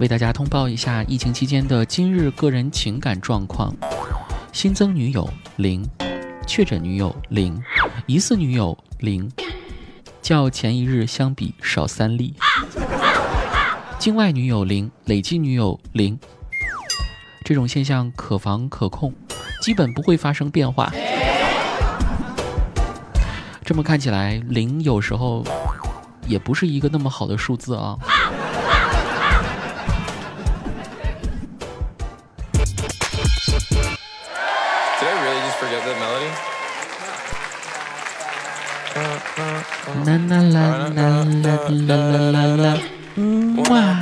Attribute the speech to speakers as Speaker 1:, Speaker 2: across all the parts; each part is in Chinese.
Speaker 1: 为大家通报一下疫情期间的今日个人情感状况：新增女友零，确诊女友零，疑似女友零，较前一日相比少三例。境外女友零，累计女友零。这种现象可防可控，基本不会发生变化。这么看起来，零有时候也不是一个那么好的数字啊。啦啦啦啦啦啦啦啦，嗯哇！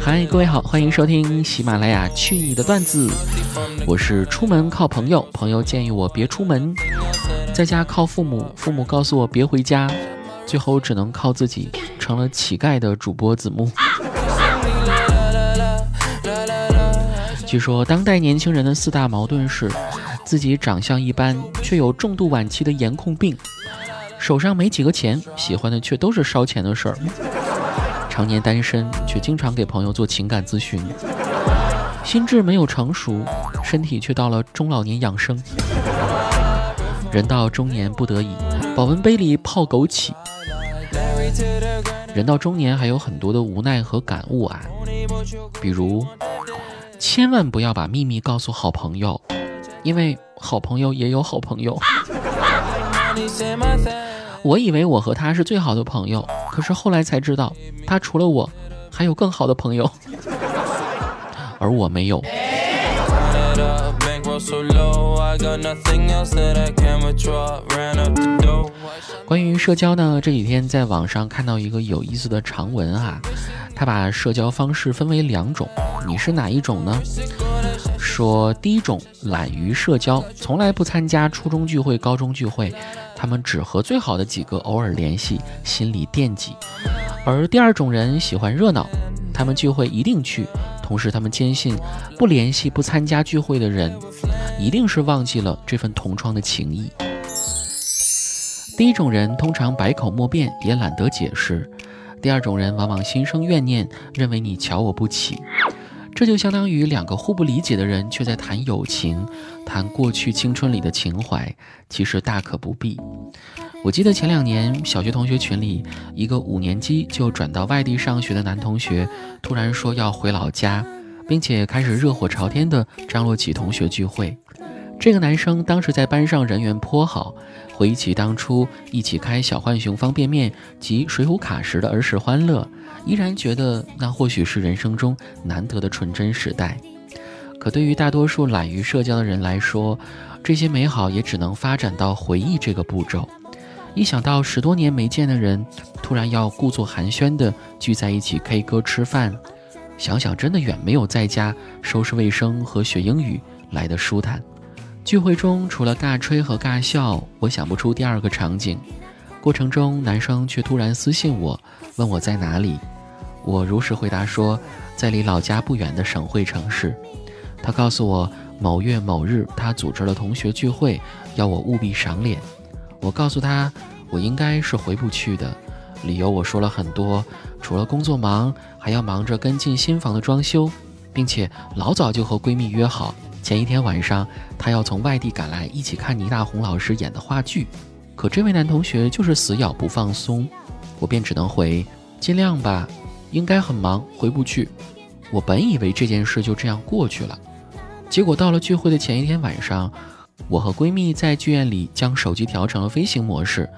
Speaker 1: 嗨，各位好，欢迎收听喜马拉雅《去你的段子》，我是出门靠朋友，朋友建议我别出门，在家靠父母，父母告诉我别回家，最后只能靠自己，成了乞丐的主播子木。据说当代年轻人的四大矛盾是。自己长相一般，却有重度晚期的颜控病；手上没几个钱，喜欢的却都是烧钱的事儿；常年单身，却经常给朋友做情感咨询；心智没有成熟，身体却到了中老年养生。人到中年不得已，保温杯里泡枸杞。人到中年还有很多的无奈和感悟啊，比如，千万不要把秘密告诉好朋友。因为好朋友也有好朋友，我以为我和他是最好的朋友，可是后来才知道，他除了我，还有更好的朋友，而我没有。关于社交呢，这几天在网上看到一个有意思的长文啊，他把社交方式分为两种，你是哪一种呢？说第一种懒于社交，从来不参加初中聚会、高中聚会，他们只和最好的几个偶尔联系，心里惦记；而第二种人喜欢热闹，他们聚会一定去，同时他们坚信不联系、不参加聚会的人，一定是忘记了这份同窗的情谊。第一种人通常百口莫辩，也懒得解释；第二种人往往心生怨念，认为你瞧我不起。这就相当于两个互不理解的人，却在谈友情，谈过去青春里的情怀，其实大可不必。我记得前两年小学同学群里，一个五年级就转到外地上学的男同学，突然说要回老家，并且开始热火朝天的张罗起同学聚会。这个男生当时在班上人缘颇好，回忆起当初一起开小浣熊方便面及水浒卡时的儿时欢乐。依然觉得那或许是人生中难得的纯真时代，可对于大多数懒于社交的人来说，这些美好也只能发展到回忆这个步骤。一想到十多年没见的人突然要故作寒暄的聚在一起 K 歌吃饭，想想真的远没有在家收拾卫生和学英语来的舒坦。聚会中除了尬吹和尬笑，我想不出第二个场景。过程中，男生却突然私信我，问我在哪里。我如实回答说，在离老家不远的省会城市。他告诉我，某月某日他组织了同学聚会，要我务必赏脸。我告诉他，我应该是回不去的，理由我说了很多，除了工作忙，还要忙着跟进新房的装修，并且老早就和闺蜜约好，前一天晚上她要从外地赶来，一起看倪大红老师演的话剧。可这位男同学就是死咬不放松，我便只能回尽量吧，应该很忙，回不去。我本以为这件事就这样过去了，结果到了聚会的前一天晚上，我和闺蜜在剧院里将手机调成了飞行模式，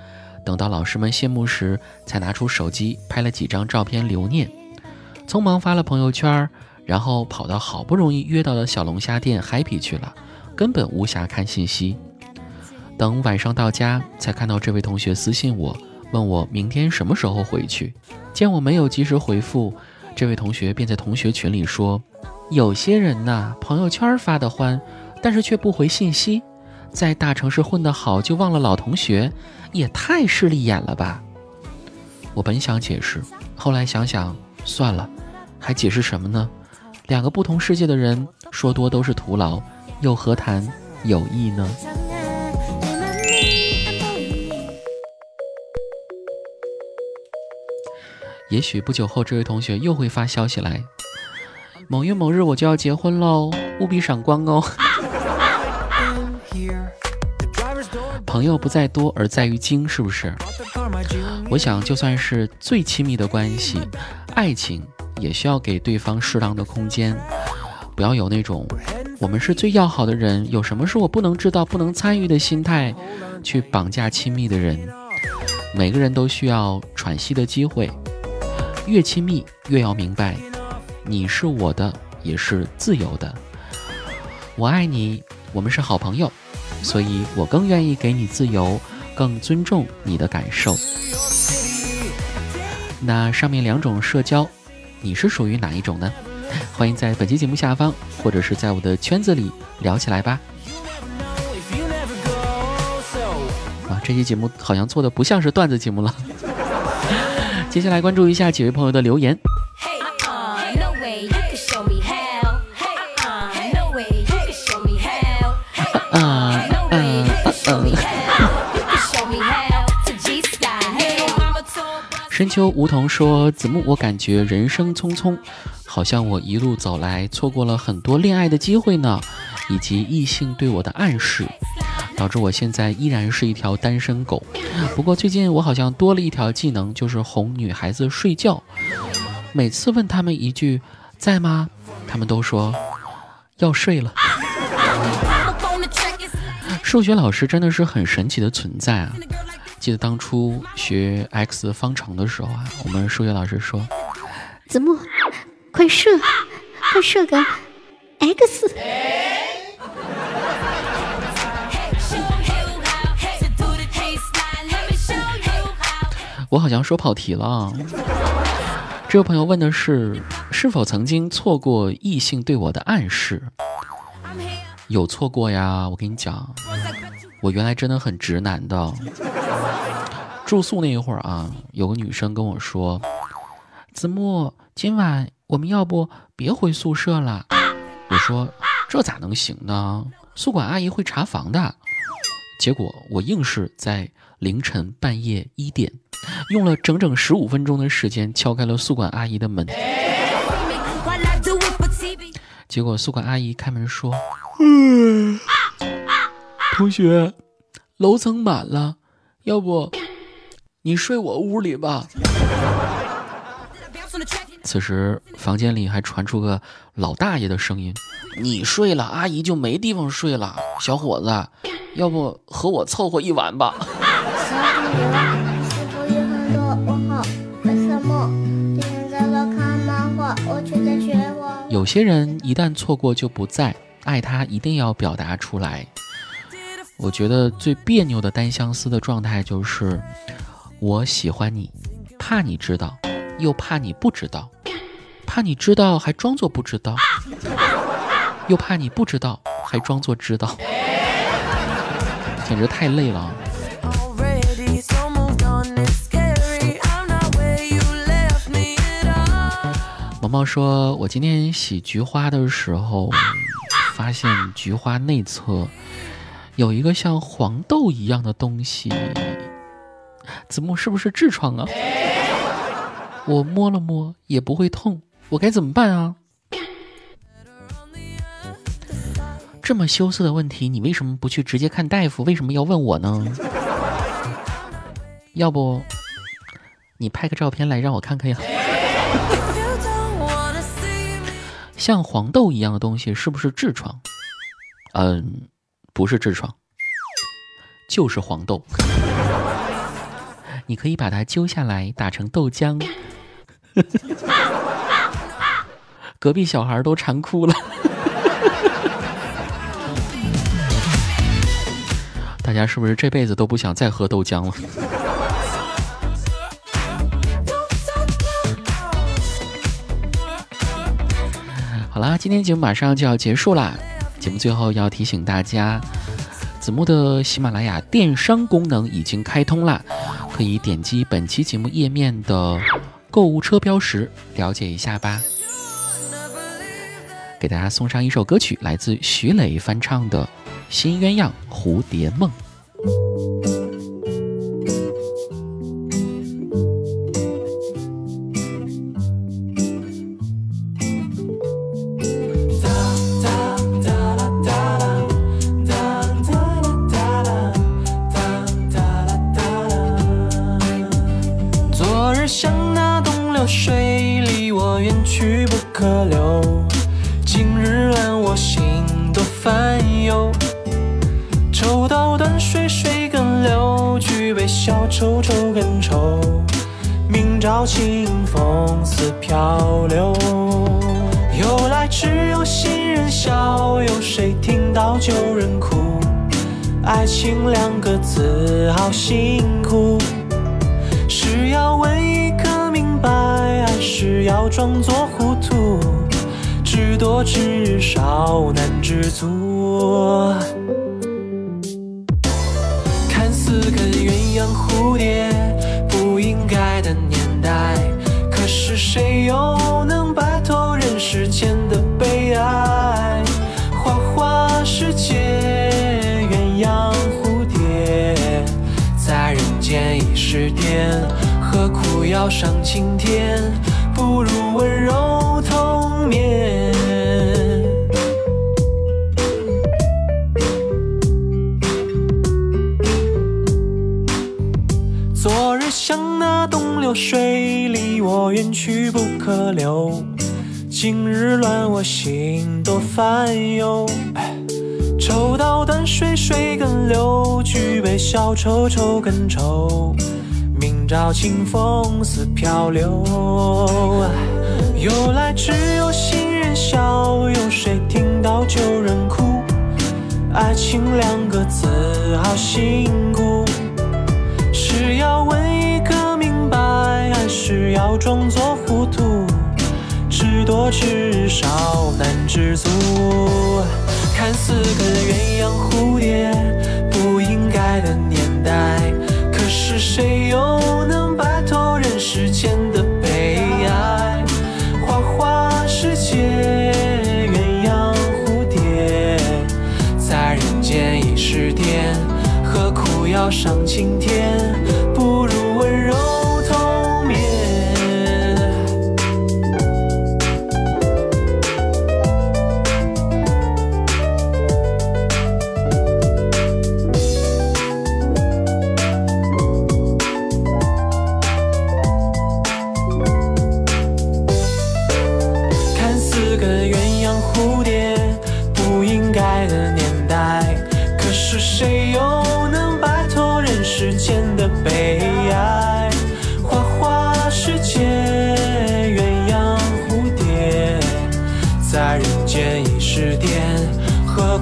Speaker 1: 等到老师们谢幕时，才拿出手机拍了几张照片留念，匆忙发了朋友圈，然后跑到好不容易约到的小龙虾店 happy 去了，根本无暇看信息。等晚上到家，才看到这位同学私信我，问我明天什么时候回去。见我没有及时回复，这位同学便在同学群里说：“有些人呐，朋友圈发的欢，但是却不回信息，在大城市混得好就忘了老同学，也太势利眼了吧。”我本想解释，后来想想算了，还解释什么呢？两个不同世界的人说多都是徒劳，又何谈友谊呢？也许不久后，这位同学又会发消息来：某月某日我就要结婚喽，务必赏光哦。朋友不在多，而在于精，是不是？我想，就算是最亲密的关系，爱情也需要给对方适当的空间，不要有那种我们是最要好的人，有什么是我不能知道、不能参与的心态去绑架亲密的人。每个人都需要喘息的机会，越亲密越要明白，你是我的，也是自由的。我爱你，我们是好朋友。所以我更愿意给你自由，更尊重你的感受。那上面两种社交，你是属于哪一种呢？欢迎在本期节目下方，或者是在我的圈子里聊起来吧。啊，这期节目好像做的不像是段子节目了。接下来关注一下几位朋友的留言。深秋梧桐说：“子木，我感觉人生匆匆，好像我一路走来错过了很多恋爱的机会呢，以及异性对我的暗示，导致我现在依然是一条单身狗。不过最近我好像多了一条技能，就是哄女孩子睡觉。每次问他们一句‘在吗’，他们都说要睡了。数学老师真的是很神奇的存在啊！”记得当初学 x 方程的时候啊，我们数学老师说：“
Speaker 2: 子木，快射，快射个 x。”
Speaker 1: 我好像说跑题了。这位朋友问的是：是否曾经错过异性对我的暗示？有错过呀！我跟你讲，我原来真的很直男的。住宿那一会儿啊，有个女生跟我说：“子木，今晚我们要不别回宿舍了？”我说：“这咋能行呢？宿管阿姨会查房的。”结果我硬是在凌晨半夜一点，用了整整十五分钟的时间敲开了宿管阿姨的门。结果宿管阿姨开门说：“嗯，同学，楼层满了，要不？”你睡我屋里吧。此时房间里还传出个老大爷的声音：“你睡了，阿姨就没地方睡了。小伙子，要不和我凑合一晚吧？”有些人一旦错过就不在，爱他一定要表达出来。我觉得最别扭的单相思的状态就是。我喜欢你，怕你知道，又怕你不知道，怕你知道还装作不知道，又怕你不知道还装作知道，简直太累了。毛毛说：“我今天洗菊花的时候，发现菊花内侧有一个像黄豆一样的东西。”子木是不是痔疮啊？我摸了摸也不会痛，我该怎么办啊？这么羞涩的问题，你为什么不去直接看大夫？为什么要问我呢？要不你拍个照片来让我看看呀？像黄豆一样的东西是不是痔疮？嗯，不是痔疮，就是黄豆。你可以把它揪下来，打成豆浆。隔壁小孩都馋哭了。大家是不是这辈子都不想再喝豆浆了？好啦，今天节目马上就要结束啦。节目最后要提醒大家，子木的喜马拉雅电商功能已经开通了。可以点击本期节目页面的购物车标识，了解一下吧。给大家送上一首歌曲，来自徐磊翻唱的《新鸳鸯蝴蝶梦》。
Speaker 3: 明朝清风似漂流。由来只有新人笑，有谁听到旧人哭？爱情两个字，好辛苦。是要问一个明白，还是要装作糊涂？知多知少难知足。看似跟鸳鸯蝴蝶要上青天？不如温柔同眠。昨日像那东流水，离我远去不可留。今日乱我心多烦忧。抽刀断水，水更流；举杯消愁，愁更愁。明朝清风似飘流。由来只有新人笑，有谁听到旧人哭？爱情两个字，好辛苦。是要问一个明白，还是要装作糊涂？知多知少难知足。看似个鸳鸯蝴蝶不应该的年代，可是谁又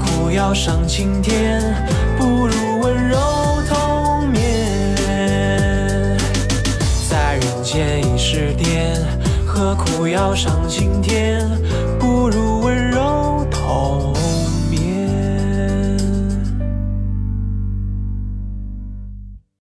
Speaker 3: 苦要上青天？不如温柔同眠。在人间已是癫，何苦要上青天？不如